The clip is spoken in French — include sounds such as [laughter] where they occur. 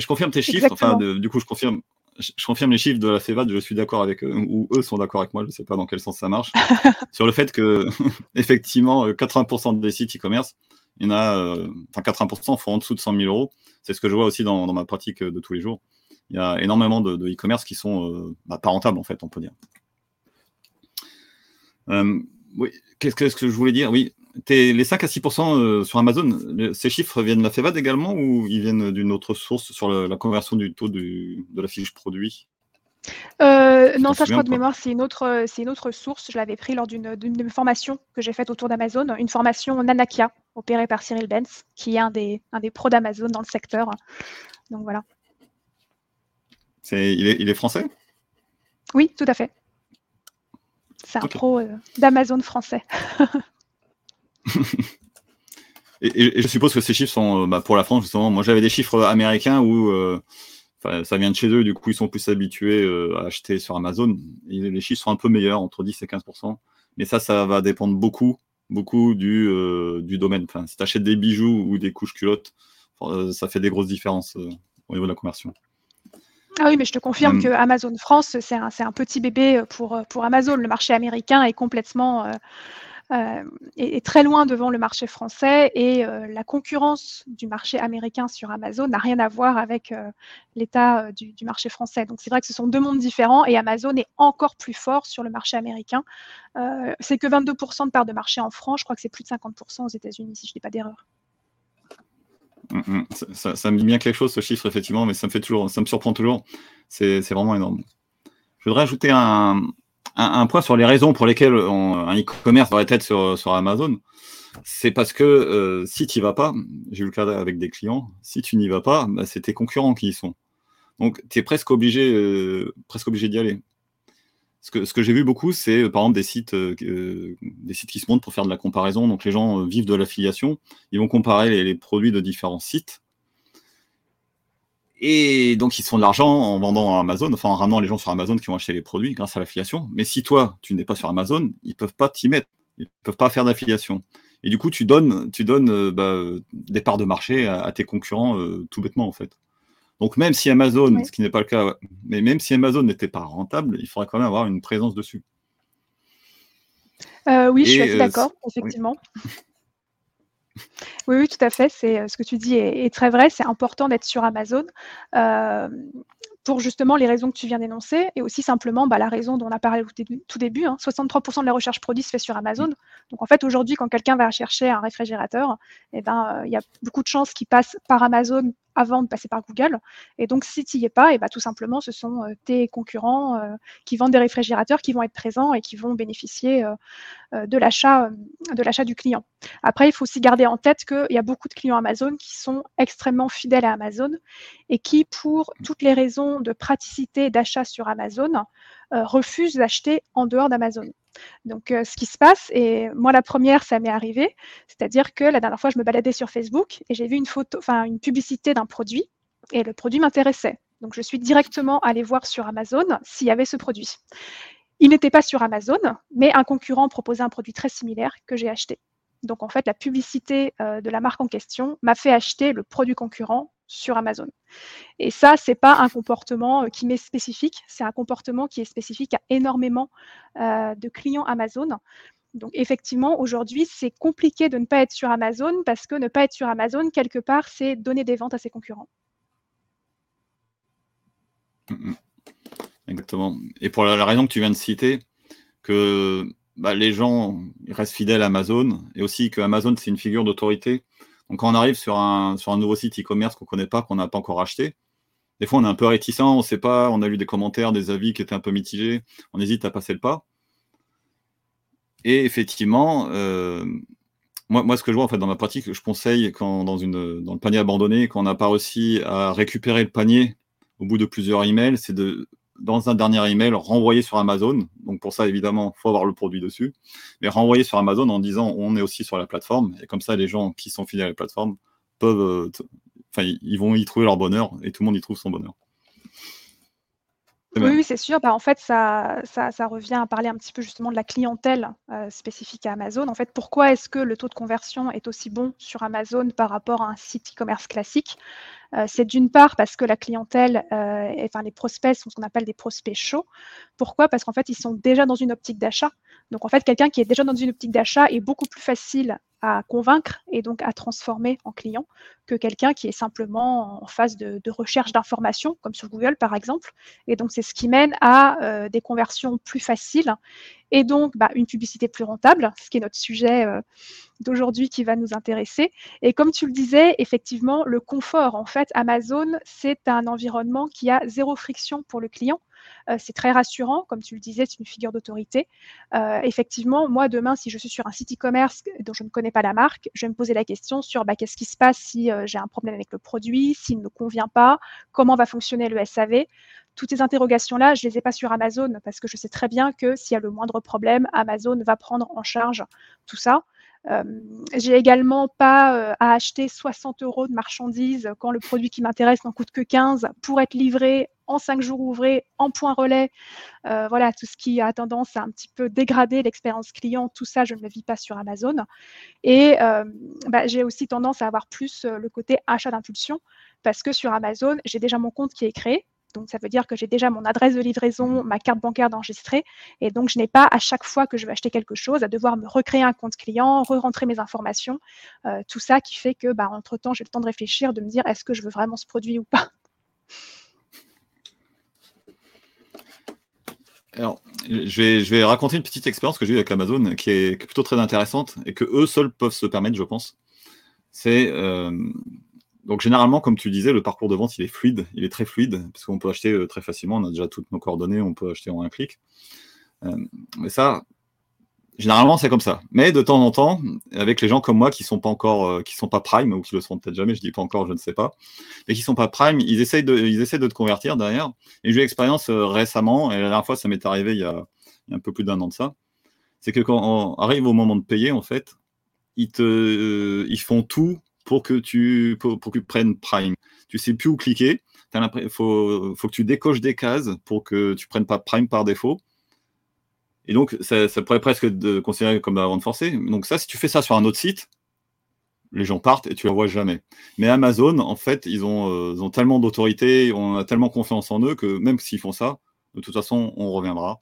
je confirme tes chiffres. Enfin, du coup, je confirme, je, confirme les chiffres de la FEVAD. Je suis d'accord avec eux, ou eux sont d'accord avec moi. Je ne sais pas dans quel sens ça marche. [laughs] sur le fait que, [laughs] effectivement, 80% des sites e-commerce, il y en a, euh, enfin, 80% font en dessous de 100 000 euros. C'est ce que je vois aussi dans, ma pratique de tous les jours. Il y a énormément de e-commerce qui sont euh, bah, pas rentables, en fait, on peut dire. Euh, oui, qu'est-ce que, je voulais dire? Oui, les 5 à 6% euh, sur Amazon, ces chiffres viennent de la FEVAD également ou ils viennent d'une autre source sur la conversion du taux de la fiche produit? Euh, non, ça, je crois de mémoire, c'est une, autre, une autre source. Je l'avais pris lors d'une formation que j'ai faite autour d'Amazon, une formation Nanakia, opérée par Cyril Benz, qui est un des, un des pros d'Amazon dans le secteur. Donc voilà. il, est, il est français? Oui, tout à fait. C'est un pro euh, d'Amazon français. [laughs] [laughs] et, je suppose que ces chiffres sont euh, bah, pour la France, justement. Moi, j'avais des chiffres américains où euh, ça vient de chez eux, du coup, ils sont plus habitués à acheter sur Amazon. les chiffres sont un peu meilleurs, entre 10 et 15% Mais ça, ça va dépendre beaucoup, beaucoup du, du domaine. Enfin, si tu achètes des bijoux ou des couches culottes, ça fait des grosses différences au niveau de la conversion. Ah oui, mais je te confirme que Amazon France, c'est un, un, petit bébé pour, pour Amazon. Le marché américain est complètement euh, euh, est, très loin devant le marché français et euh, la concurrence du marché américain sur Amazon n'a rien à voir avec l'état du, marché français. Donc c'est vrai que ce sont deux mondes différents et Amazon est encore plus fort sur le marché américain. c'est que 22% de part de marché en France, je crois que c'est plus de 50% aux États-Unis, si je ne dis pas d'erreur. Mm, mm. Ça, me dit bien quelque chose ce chiffre effectivement, mais ça me fait toujours, ça me surprend toujours. C'est vraiment énorme. Je voudrais ajouter un, point sur les raisons pour lesquelles un e-commerce devrait être sur, Amazon. C'est parce que euh, si tu n'y vas pas, j'ai eu le cas avec des clients, si tu n'y vas pas, bah, c'est tes concurrents qui y sont. Donc tu es presque obligé, euh, presque obligé d'y aller. Ce que, j'ai vu beaucoup, c'est euh, par exemple des sites, des sites qui se montent pour faire de la comparaison. Donc les gens vivent de l'affiliation, ils vont comparer les, produits de différents sites. Et donc ils se font de l'argent en vendant à Amazon, enfin en ramenant les gens sur Amazon qui vont acheter les produits grâce à l'affiliation. Mais si toi, tu n'es pas sur Amazon, ils ne peuvent pas t'y mettre, ils ne peuvent pas faire d'affiliation. Et du coup, tu donnes, tu donnes bah, des parts de marché à, tes concurrents tout bêtement en fait. Donc même si Amazon, ce qui n'est pas le cas, mais même si Amazon n'était pas rentable, il faudrait quand même avoir une présence dessus. Euh, oui, je suis assez euh, d'accord, effectivement. Oui. Oui. tout à fait. C'est euh, ce que tu dis est, très vrai. C'est important d'être sur Amazon pour justement les raisons que tu viens d'énoncer et aussi simplement bah, la raison dont on a parlé au tout début. 63% hein. de la recherche produit se fait sur Amazon. Donc en fait, aujourd'hui, quand quelqu'un va chercher un réfrigérateur, eh ben, il y a beaucoup de chances qu'il passe par Amazon avant de passer par Google. Et donc, si tu n'y es pas, et bah, tout simplement, ce sont euh, tes concurrents euh, qui vendent des réfrigérateurs qui vont être présents et qui vont bénéficier euh, de l'achat du client. Après, il faut aussi garder en tête qu'il y a beaucoup de clients Amazon qui sont extrêmement fidèles à Amazon et qui, pour toutes les raisons de praticité d'achat sur Amazon, refusent d'acheter en dehors d'Amazon. Donc, ce qui se passe, et moi, la première, ça m'est arrivé, c'est-à-dire que la dernière fois, je me baladais sur Facebook et j'ai vu une publicité d'un produit et le produit m'intéressait. Donc, je suis directement allée voir sur Amazon s'il y avait ce produit. Il n'était pas sur Amazon, mais un concurrent proposait un produit très similaire que j'ai acheté. Donc, en fait, la publicité de la marque en question m'a fait acheter le produit concurrent sur Amazon. Et ça, c'est pas un comportement euh, qui m'est spécifique, c'est un comportement qui est spécifique à énormément euh, de clients Amazon. Donc effectivement, aujourd'hui, c'est compliqué de ne pas être sur Amazon parce que ne pas être sur Amazon, quelque part, c'est donner des ventes à ses concurrents. Mm, mm. Exactement. Et pour la, raison que tu viens de citer, que bah, les gens restent fidèles à Amazon et aussi que Amazon, c'est une figure d'autorité donc quand on arrive sur un, nouveau site e-commerce qu'on ne connaît pas, qu'on n'a pas encore acheté, des fois on est un peu réticent, on ne sait pas, on a lu des commentaires, des avis qui étaient un peu mitigés, on hésite à passer le pas. Et effectivement, euh, moi, moi, ce que je vois en fait dans ma pratique, je conseille quand dans, une, dans le panier abandonné, quand on n'a pas réussi à récupérer le panier au bout de plusieurs emails, c'est de dans un dernier email, renvoyer sur Amazon. Donc pour ça, évidemment, il faut avoir le produit dessus. Mais renvoyer sur Amazon en disant on est aussi sur la plateforme. Et comme ça, les gens qui sont fidèles à la plateforme peuvent, euh, enfin, ils vont y trouver leur bonheur et tout le monde y trouve son bonheur. Oui, c'est sûr. Bah, en fait, ça, ça, revient à parler un petit peu justement de la clientèle euh, spécifique à Amazon. En fait, pourquoi est-ce que le taux de conversion est aussi bon sur Amazon par rapport à un site e-commerce classique? Euh, C'est d'une part parce que la clientèle, euh, enfin les prospects sont ce qu'on appelle des prospects chauds. Pourquoi? Parce qu'en fait, ils sont déjà dans une optique d'achat. Donc en fait, quelqu'un qui est déjà dans une optique d'achat est beaucoup plus facile à convaincre et donc à transformer en client que quelqu'un qui est simplement en phase de, recherche d'informations, comme sur Google par exemple. Et donc c'est ce qui mène à euh, des conversions plus faciles et donc bah, une publicité plus rentable, ce qui est notre sujet euh, d'aujourd'hui qui va nous intéresser. Et comme tu le disais, effectivement, le confort, en fait, Amazon, c'est un environnement qui a zéro friction pour le client. Euh, c'est très rassurant, comme tu le disais, c'est une figure d'autorité. Euh, effectivement, moi, demain, si je suis sur un site e-commerce dont je ne connais pas la marque, je vais me poser la question sur bah, qu'est-ce qui se passe si euh, j'ai un problème avec le produit, s'il ne me convient pas, comment va fonctionner le SAV. Toutes ces interrogations-là, je ne les ai pas sur Amazon parce que je sais très bien que s'il y a le moindre problème, Amazon va prendre en charge tout ça. Euh, j'ai également pas euh, à acheter 60 euros de marchandises quand le produit qui m'intéresse n'en coûte que 15 pour être livré en 5 jours ouvrés, en point relais. Euh, voilà, tout ce qui a tendance à un petit peu dégrader l'expérience client, tout ça, je ne le vis pas sur Amazon. Et bah, j'ai aussi tendance à avoir plus le côté achat d'impulsion parce que sur Amazon, j'ai déjà mon compte qui est créé. Donc, ça veut dire que j'ai déjà mon adresse de livraison, ma carte bancaire d'enregistrée. Et donc, je n'ai pas à chaque fois que je veux acheter quelque chose à devoir me recréer un compte client, re-rentrer mes informations. Euh, tout ça qui fait que, bah, entre-temps, j'ai le temps de réfléchir, de me dire est-ce que je veux vraiment ce produit ou pas? Alors, je vais, raconter une petite expérience que j'ai eue avec Amazon qui est, plutôt très intéressante et que eux seuls peuvent se permettre, je pense. C'est euh, donc généralement, comme tu disais, le parcours de vente, il est fluide, il est très fluide, parce qu'on peut acheter euh, très facilement, on a déjà toutes nos coordonnées, on peut acheter en un clic. Euh, mais ça, généralement, c'est comme ça. Mais de temps en temps, avec les gens comme moi qui sont pas encore, euh, qui sont pas prime, ou qui le seront peut-être jamais, je dis pas encore, je ne sais pas, mais qui sont pas prime, ils essayent de, ils essaient de te convertir derrière. Et j'ai eu l'expérience récemment, et la dernière fois, ça m'est arrivé il y, a, un peu plus d'un an de ça, c'est que quand on arrive au moment de payer, en fait, ils, te, ils font tout pour que tu, pour, que tu prennes Prime. Tu sais plus où cliquer. Il faut, faut, que tu décoches des cases pour que tu prennes pas Prime par défaut. Et donc, ça, pourrait presque être considéré comme la vente forcée. Donc ça, si tu fais ça sur un autre site, les gens partent et tu ne les vois jamais. Mais Amazon, en fait, ils ont, euh, ils ont tellement d'autorité, on a tellement confiance en eux que même s'ils font ça, de toute façon, on reviendra.